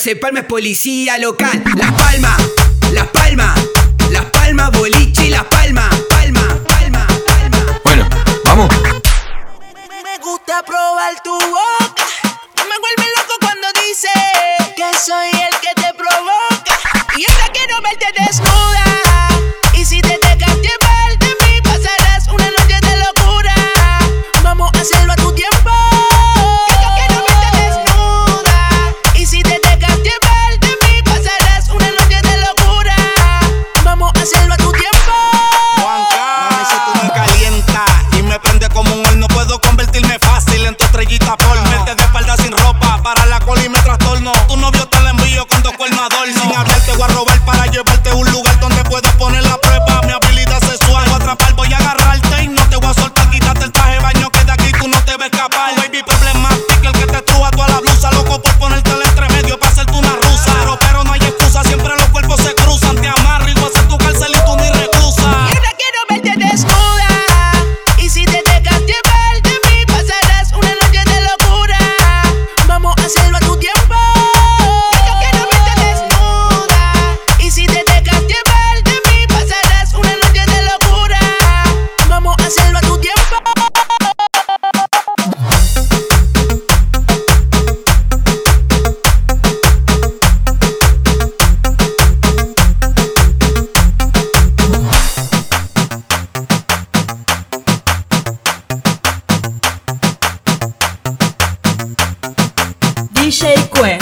Plaza de Palma es policía local. Las Palmas, Las Palmas, Las Palmas, boliche y Las Palmas. Palma, palma, palma. Bueno, vamos. Me gusta probar tu escapar. 谁管